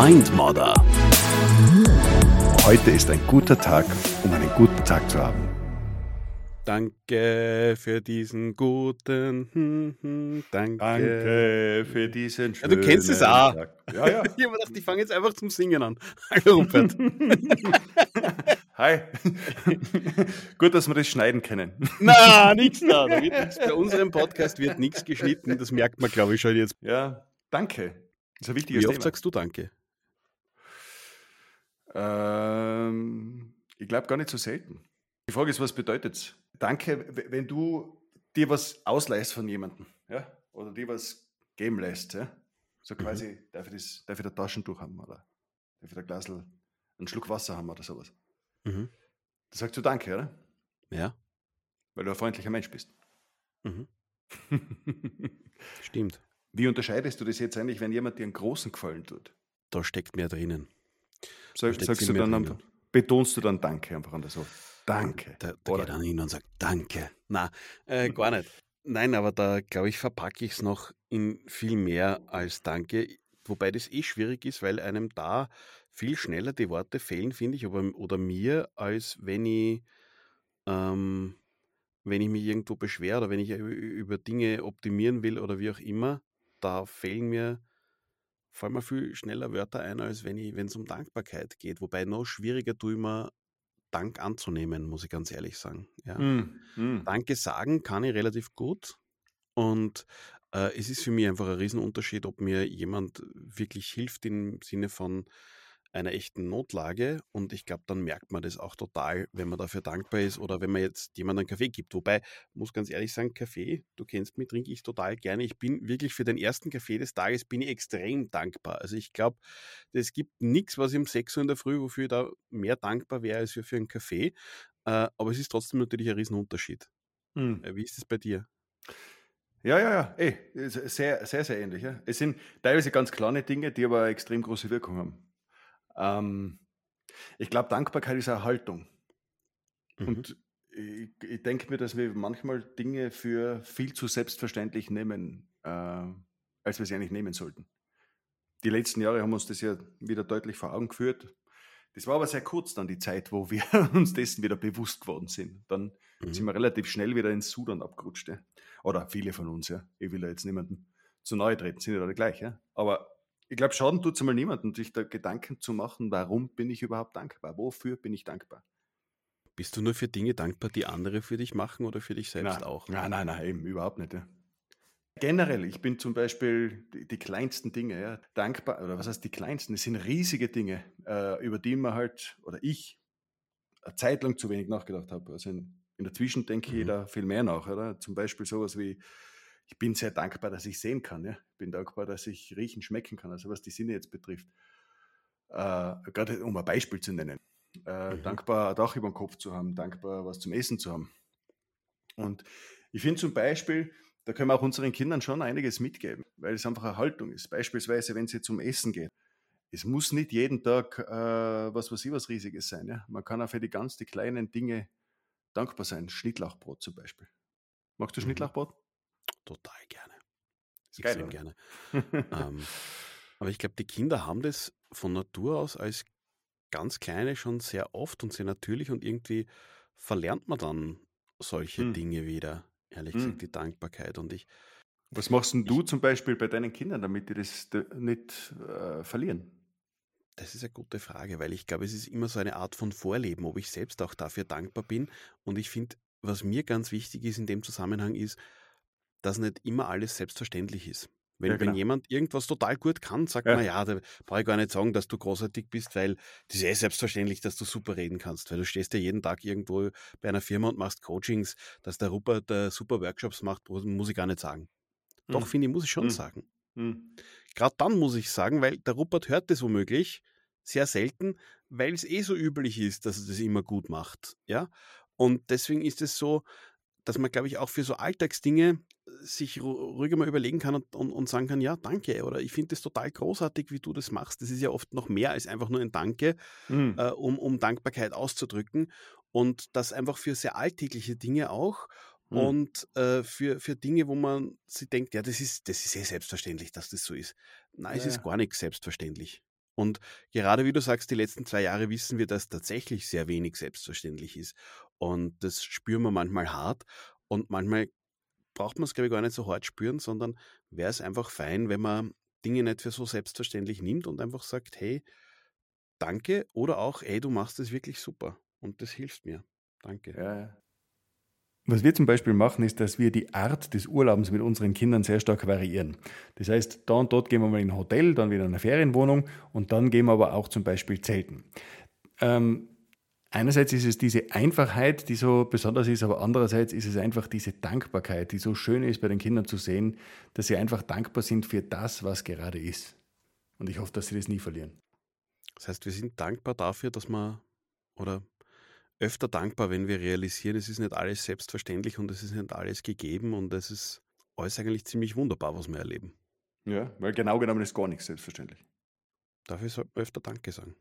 Mindmodder. Heute ist ein guter Tag, um einen guten Tag zu haben. Danke für diesen guten. Hm, hm, danke. Danke für diesen Ja, du kennst es auch. Tag. Ja, ja. Ich habe gedacht, ich fange jetzt einfach zum Singen an. Hallo Rupert. Hi. Gut, dass wir das schneiden können. Na, nichts da. da wird nix, bei unserem Podcast wird nichts geschnitten. Das merkt man, glaube ich, schon jetzt. Ja, danke. Das ist ein wichtiges Wie oft Thema. sagst du Danke? Ähm, ich glaube gar nicht so selten. Die Frage ist, was bedeutet es? Danke, wenn du dir was ausleihst von jemandem, ja? Oder dir was geben lässt, ja? So quasi, darf, ich das, darf ich da Taschentuch haben oder darf ich da Glasl, einen Schluck Wasser haben oder sowas. Mhm. Da sagst du Danke, oder? Ja, Weil du ein freundlicher Mensch bist. mhm. stimmt. Wie unterscheidest du das jetzt eigentlich, wenn jemand dir einen großen Gefallen tut? Da steckt mehr drinnen. Sag, sagst du dann einfach, betonst du dann Danke einfach an der so. Danke. Da, da Oder- geht einer hin und sagt Danke. Na, äh, gar nicht. Nein, aber da glaube ich, verpacke ich es noch in viel mehr als Danke. Wobei das eh schwierig ist, weil einem da viel schneller die Worte fehlen, finde ich, oder, oder mir, als wenn ich, ähm, wenn ich mich irgendwo beschwere oder wenn ich ü- über Dinge optimieren will oder wie auch immer. Da fehlen mir fallen mir viel schneller Wörter ein, als wenn es um Dankbarkeit geht. Wobei noch schwieriger tue ich mir Dank anzunehmen, muss ich ganz ehrlich sagen. Ja. Mm, mm. Danke sagen kann ich relativ gut. Und äh, es ist für mich einfach ein Riesenunterschied, ob mir jemand wirklich hilft im Sinne von einer echten Notlage. Und ich glaube, dann merkt man das auch total, wenn man dafür dankbar ist oder wenn man jetzt jemandem einen Kaffee gibt. Wobei, muss ganz ehrlich sagen, Kaffee, du kennst mich, trinke ich total gerne. Ich bin wirklich für den ersten Kaffee des Tages bin ich extrem dankbar. Also ich glaube, es gibt nichts, was ich um 6 Uhr in der Früh, wofür ich da mehr dankbar wäre als für, einen Kaffee. Äh, aber es ist trotzdem natürlich ein Riesenunterschied. Mm. Äh, Wie ist es bei dir? Ja, ja, ja. Ey, ist sehr, sehr, sehr ähnlich. Ja. Es sind teilweise ganz kleine Dinge, die aber eine extrem große Wirkung haben. Ähm, ich glaube, Dankbarkeit ist eine Haltung. Mhm. Und ich, ich denke mir, dass wir manchmal Dinge für viel zu selbstverständlich nehmen, äh, als wir sie eigentlich nehmen sollten. Die letzten Jahre haben uns das ja wieder deutlich vor Augen geführt. Das war aber sehr kurz dann die Zeit, wo wir uns dessen wieder bewusst geworden sind. Dann Mhm. sind wir relativ schnell wieder ins Sudan abgerutscht. Ja. Oder viele von uns, ja. Ich will da jetzt niemanden zu nahe treten, sind ja alle gleich, ja. Aber ich glaube, Schaden tut es einmal niemandem, sich da Gedanken zu machen, warum bin ich überhaupt dankbar? Wofür bin ich dankbar? Bist du nur für Dinge dankbar, die andere für dich machen oder für dich selbst Nein, auch? Nein, nein, nein, eben überhaupt nicht. Ja. Generell, ich bin zum Beispiel die, die kleinsten Dinge ja, dankbar, oder was heißt die kleinsten? Es sind riesige Dinge, äh, über die man halt, oder ich, eine Zeit lang zu wenig nachgedacht habe. Also in, in der Zwischen denke ich Mhm. da viel mehr nach. Oder? Zum Beispiel sowas wie, ich bin sehr dankbar, dass ich sehen kann. Ja? Ich bin dankbar, dass ich riechen, schmecken kann, also was die Sinne jetzt betrifft. Äh, Gerade um ein Beispiel zu nennen. Äh, Mhm. Dankbar, ein Dach über dem Kopf zu haben, dankbar, was zum Essen zu haben. Und ich finde zum Beispiel, da können wir auch unseren Kindern schon einiges mitgeben, weil es einfach eine Haltung ist. Beispielsweise, wenn sie zum Essen gehen. Es muss nicht jeden Tag äh, was weiß ich was Riesiges sein. Ja? Man kann auch für die ganz die kleinen Dinge dankbar sein. Schnittlauchbrot zum Beispiel. Magst du Mhm. Schnittlauchbrot? Total gerne. Geil, Extrem oder? gerne. Ähm, aber ich glaube, die Kinder haben das von Natur aus als ganz kleine schon sehr oft und sehr natürlich und irgendwie verlernt man dann solche Hm. Dinge wieder. Ehrlich Hm. gesagt, die Dankbarkeit. Und ich, Was machst denn du zum Beispiel bei deinen Kindern, damit die das nicht äh, verlieren? das ist eine gute Frage, weil ich glaube, es ist immer so eine Art von Vorleben, ob ich selbst auch dafür dankbar bin. Und ich finde, was mir ganz wichtig ist in dem Zusammenhang ist, dass nicht immer alles selbstverständlich ist. Wenn, Ja, genau. wenn jemand irgendwas total gut kann, sagt Ja. man, ja, da brauche ich gar nicht sagen, dass du großartig bist, weil das ist eh selbstverständlich, dass du super reden kannst, weil du stehst ja jeden Tag irgendwo bei einer Firma und machst Coachings, dass der Rupert äh, super Workshops macht, muss ich gar nicht sagen. Doch, Mhm. finde ich, muss ich schon Mhm. sagen. Hm. Gerade dann muss ich sagen, weil der Rupert hört das womöglich sehr selten, weil es eh so üblich ist, dass er das immer gut macht. Ja? Und deswegen ist es so, dass man, glaube ich, auch für so Alltagsdinge sich ru- ruhiger mal überlegen kann und, und, und sagen kann, ja, danke. Oder ich finde das total großartig, wie du das machst. Das ist ja oft noch mehr als einfach nur ein Danke, Hm. äh, um, um Dankbarkeit auszudrücken. Und das einfach für sehr alltägliche Dinge auch. Hm. Und äh, für, für Dinge, wo man sich denkt, ja, das ist, das ist eh selbstverständlich, dass das so ist. Nein, es Ja, ist ja. gar nicht selbstverständlich. Und gerade wie du sagst, die letzten zwei Jahre wissen wir, dass tatsächlich sehr wenig selbstverständlich ist. Und das spüren wir manchmal hart. Und manchmal braucht man es, glaube ich, gar nicht so hart spüren, sondern wäre es einfach fein, wenn man Dinge nicht für so selbstverständlich nimmt und einfach sagt, hey, danke oder auch, hey, du machst es wirklich super und das hilft mir. Danke. Ja. Was wir zum Beispiel machen, ist, dass wir die Art des Urlaubs mit unseren Kindern sehr stark variieren. Das heißt, da und dort gehen wir mal in ein Hotel, dann wieder in eine Ferienwohnung und dann gehen wir aber auch zum Beispiel zelten. Ähm, einerseits ist es diese Einfachheit, die so besonders ist, aber andererseits ist es einfach diese Dankbarkeit, die so schön ist bei den Kindern zu sehen, dass sie einfach dankbar sind für das, was gerade ist. Und ich hoffe, dass sie das nie verlieren. Das heißt, wir sind dankbar dafür, dass man oder öfter dankbar, wenn wir realisieren, es ist nicht alles selbstverständlich und es ist nicht alles gegeben und es ist alles eigentlich ziemlich wunderbar, was wir erleben. Ja, weil genau genommen ist gar nichts selbstverständlich. Dafür sollten wir öfter Danke sagen.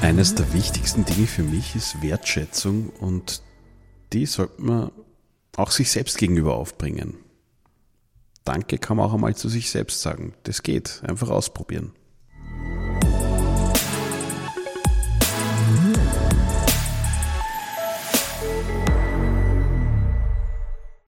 Eines der wichtigsten Dinge für mich ist Wertschätzung und die sollte man auch sich selbst gegenüber aufbringen. Danke kann man auch einmal zu sich selbst sagen. Das geht. Einfach ausprobieren.